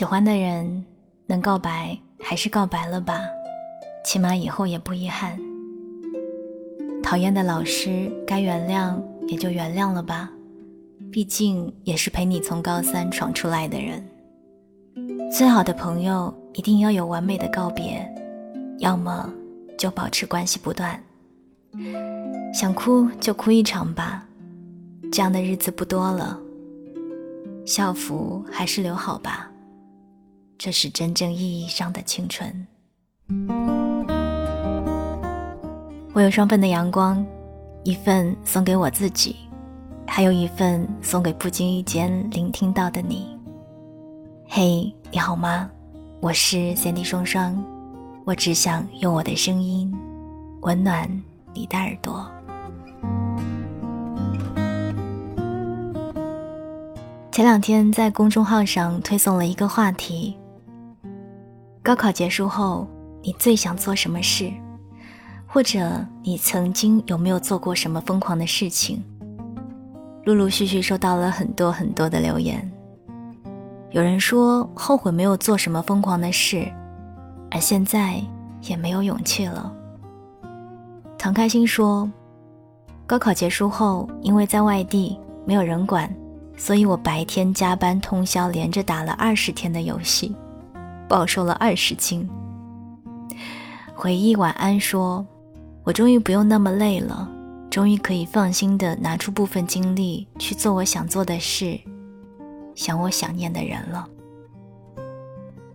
喜欢的人能告白还是告白了吧，起码以后也不遗憾。讨厌的老师该原谅也就原谅了吧，毕竟也是陪你从高三闯出来的人。最好的朋友一定要有完美的告别，要么就保持关系不断。想哭就哭一场吧，这样的日子不多了。校服还是留好吧，这是真正意义上的青春。我有双份的阳光，一份送给我自己，还有一份送给不经意间聆听到的你。嘿，你好吗？我是三 D 双双，我只想用我的声音温暖你的耳朵。前两天在公众号上推送了一个话题：高考结束后，你最想做什么事？或者你曾经有没有做过什么疯狂的事情？陆陆续续收到了很多很多的留言。有人说后悔没有做什么疯狂的事，而现在也没有勇气了。唐开心说，高考结束后，因为在外地没有人管，所以我白天加班通宵，连着打了二十天的游戏，暴瘦了二十斤。回忆晚安说，我终于不用那么累了，终于可以放心的拿出部分精力去做我想做的事。想我想念的人了。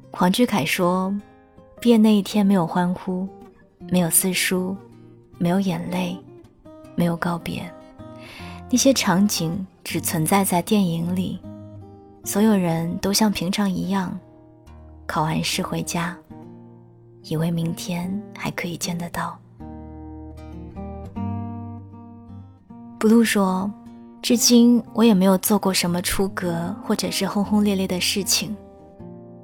黄志凯说：“毕业那一天没有欢呼，没有撕书，没有眼泪，没有告别，那些场景只存在在电影里。所有人都像平常一样，考完试回家，以为明天还可以见得到。” blue 说。至今我也没有做过什么出格或者是轰轰烈烈的事情。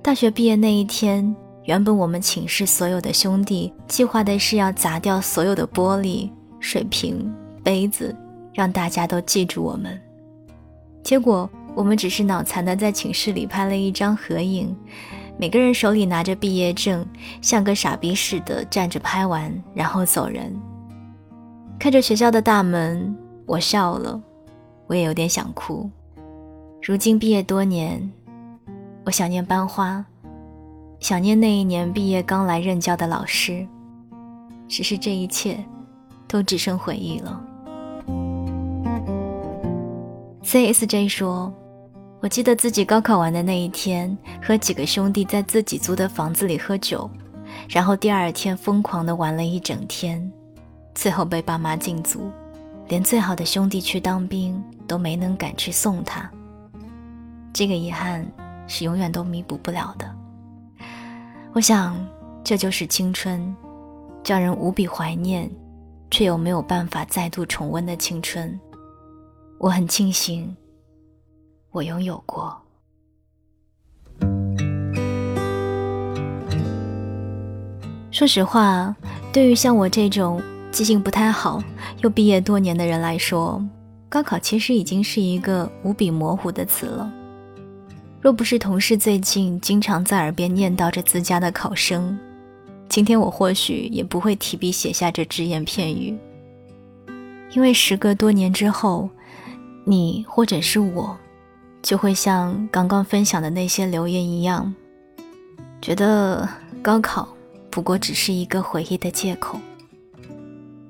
大学毕业那一天，原本我们寝室所有的兄弟计划的是要砸掉所有的玻璃、水瓶、杯子，让大家都记住我们。结果我们只是脑残的在寝室里拍了一张合影，每个人手里拿着毕业证，像个傻逼似的站着拍完，然后走人。看着学校的大门，我笑了。我也有点想哭。如今毕业多年，我想念班花，想念那一年毕业刚来任教的老师。只是这一切，都只剩回忆了。CSJ 说：“我记得自己高考完的那一天，和几个兄弟在自己租的房子里喝酒，然后第二天疯狂的玩了一整天，最后被爸妈禁足。”连最好的兄弟去当兵都没能赶去送他，这个遗憾是永远都弥补不了的。我想，这就是青春，叫人无比怀念，却又没有办法再度重温的青春。我很庆幸，我拥有过。说实话，对于像我这种。记性不太好又毕业多年的人来说，高考其实已经是一个无比模糊的词了。若不是同事最近经常在耳边念叨着自家的考生，今天我或许也不会提笔写下这只言片语。因为时隔多年之后，你或者是我，就会像刚刚分享的那些留言一样，觉得高考不过只是一个回忆的借口。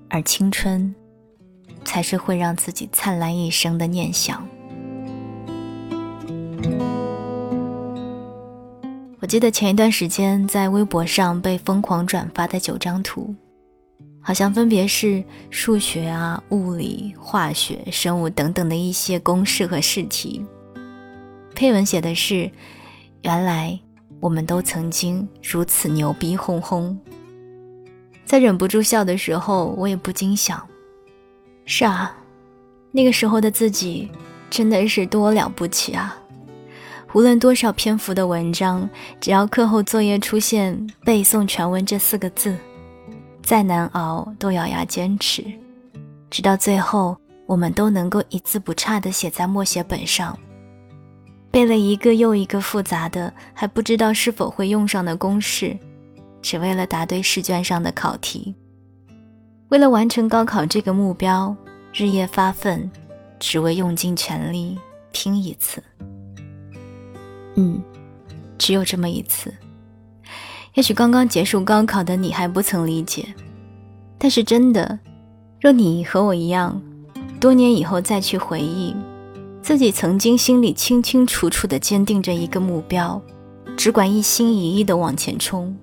而青春，才是会让自己灿烂一生的念想。我记得前一段时间在微博上被疯狂转发的九张图，好像分别是数学啊、物理、化学、生物等等的一些公式和试题。配文写的是：“原来我们都曾经如此牛逼哄哄。”在忍不住笑的时候，我也不禁想：是啊，那个时候的自己真的是多了不起啊！无论多少篇幅的文章，只要课后作业出现“背诵全文”这四个字，再难熬都咬牙坚持，直到最后，我们都能够一字不差地写在默写本上。背了一个又一个复杂的，还不知道是否会用上的公式，只为了答对试卷上的考题。为了完成高考这个目标，日夜发奋，只为用尽全力拼一次。嗯，只有这么一次。也许刚刚结束高考的你还不曾理解，但是真的，若你和我一样，多年以后再去回忆。自己曾经心里清清楚楚地坚定着一个目标，只管一心一意地往前冲，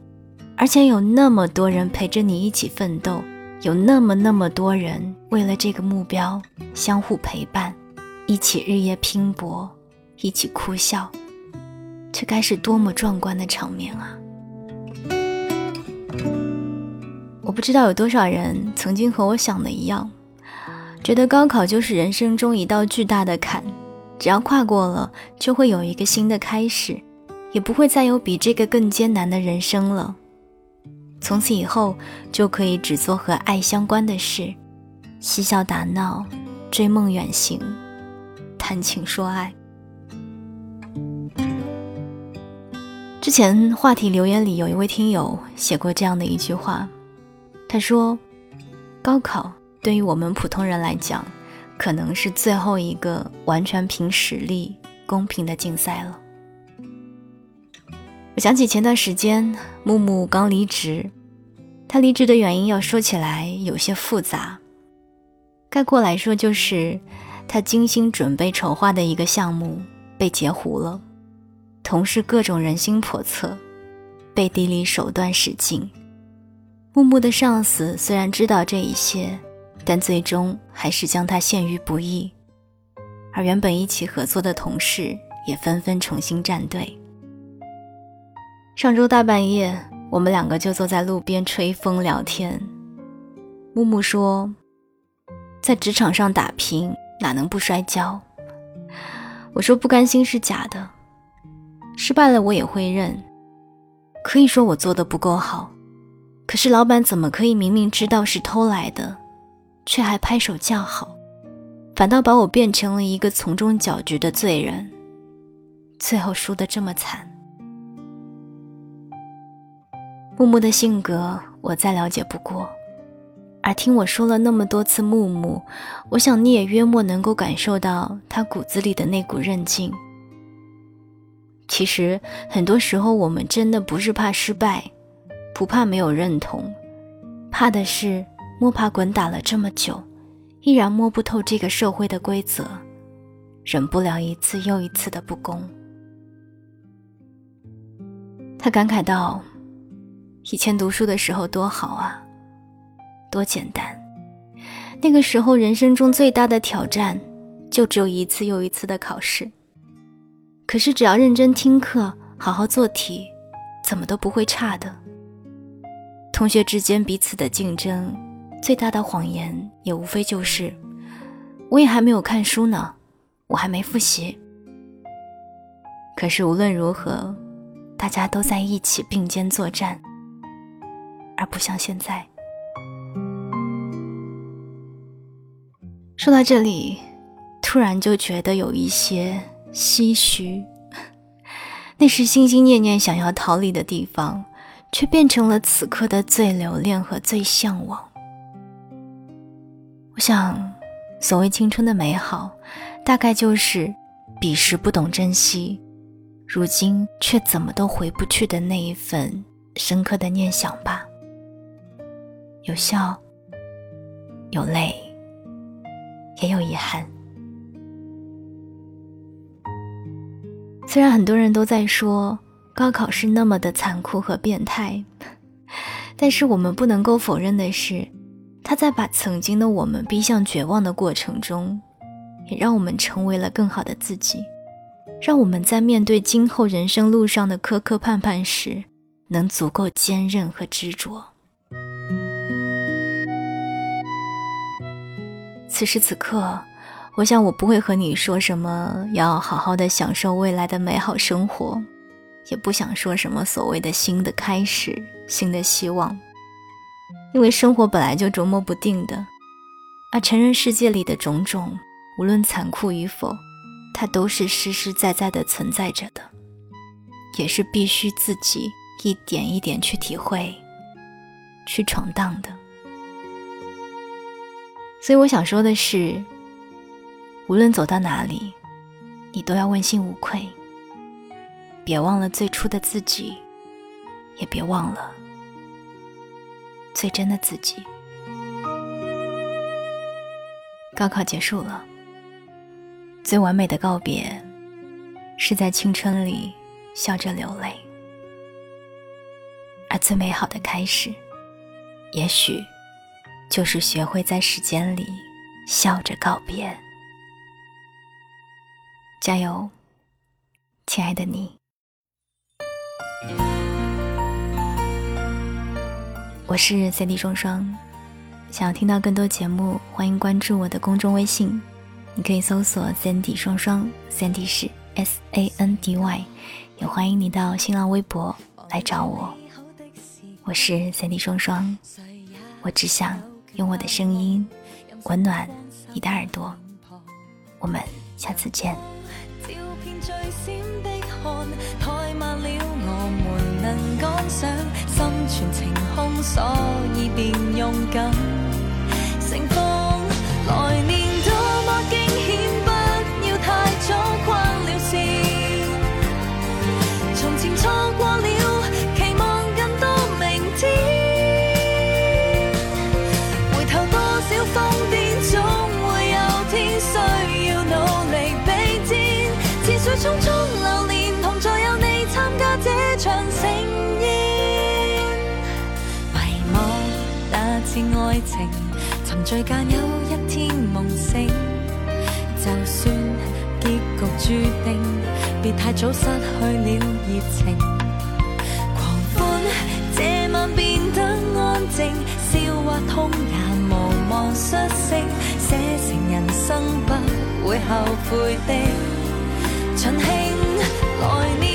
而且有那么多人陪着你一起奋斗，有那么那么多人为了这个目标相互陪伴，一起日夜拼搏，一起哭笑，这该是多么壮观的场面啊！我不知道有多少人曾经和我想的一样。觉得高考就是人生中一道巨大的坎，只要跨过了，就会有一个新的开始，也不会再有比这个更艰难的人生了。从此以后，就可以只做和爱相关的事，嬉笑打闹，追梦远行，谈情说爱。之前话题留言里有一位听友写过这样的一句话，他说：“高考。”对于我们普通人来讲，可能是最后一个完全凭实力、公平的竞赛了。我想起前段时间木木刚离职，他离职的原因要说起来有些复杂，概括来说就是他精心准备筹划的一个项目被截胡了，同事各种人心叵测，背地里手段使尽。木木的上司虽然知道这一些。但最终还是将他陷于不义，而原本一起合作的同事也纷纷重新站队。上周大半夜，我们两个就坐在路边吹风聊天。木木说：“在职场上打拼，哪能不摔跤？”我说：“不甘心是假的，失败了我也会认。可以说我做的不够好，可是老板怎么可以明明知道是偷来的？”却还拍手叫好，反倒把我变成了一个从中搅局的罪人，最后输得这么惨。木木的性格我再了解不过，而听我说了那么多次木木，我想你也约莫能够感受到他骨子里的那股韧劲。其实很多时候，我们真的不是怕失败，不怕没有认同，怕的是。摸爬滚打了这么久，依然摸不透这个社会的规则，忍不了一次又一次的不公。他感慨道：“以前读书的时候多好啊，多简单。那个时候人生中最大的挑战，就只有一次又一次的考试。可是只要认真听课，好好做题，怎么都不会差的。同学之间彼此的竞争。”最大的谎言也无非就是，我也还没有看书呢，我还没复习。可是无论如何，大家都在一起并肩作战，而不像现在。说到这里，突然就觉得有一些唏嘘，那是心心念念想要逃离的地方，却变成了此刻的最留恋和最向往。我想，所谓青春的美好，大概就是彼时不懂珍惜，如今却怎么都回不去的那一份深刻的念想吧。有笑，有泪，也有遗憾。虽然很多人都在说高考是那么的残酷和变态，但是我们不能够否认的是。他在把曾经的我们逼向绝望的过程中，也让我们成为了更好的自己，让我们在面对今后人生路上的磕磕绊绊时，能足够坚韧和执着。此时此刻，我想我不会和你说什么要好好的享受未来的美好生活，也不想说什么所谓的新的开始、新的希望。因为生活本来就琢磨不定的，而成人世界里的种种，无论残酷与否，它都是实实在在的存在着的，也是必须自己一点一点去体会、去闯荡的。所以我想说的是，无论走到哪里，你都要问心无愧，别忘了最初的自己，也别忘了最真的自己。高考结束了。最完美的告别，是在青春里笑着流泪；而最美好的开始，也许就是学会在时间里笑着告别。加油，亲爱的你！我是 CD 双双，想要听到更多节目，欢迎关注我的公众微信。你可以搜索 Sandy 双双，Sandy 是 S A N D Y，也欢迎你到新浪微博来找我。我是 Sandy 双双，我只想用我的声音温暖你的耳朵。我们下次见。所以，变勇敢，乘风来年。沉醉间有一天梦醒，就算结局注定，别太早失去了热情。狂欢这晚变得安静，笑或痛也无望失声，写成人生不会后悔的尽兴。来年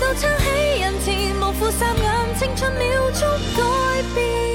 到唱起人前无负三眼青春秒速改变。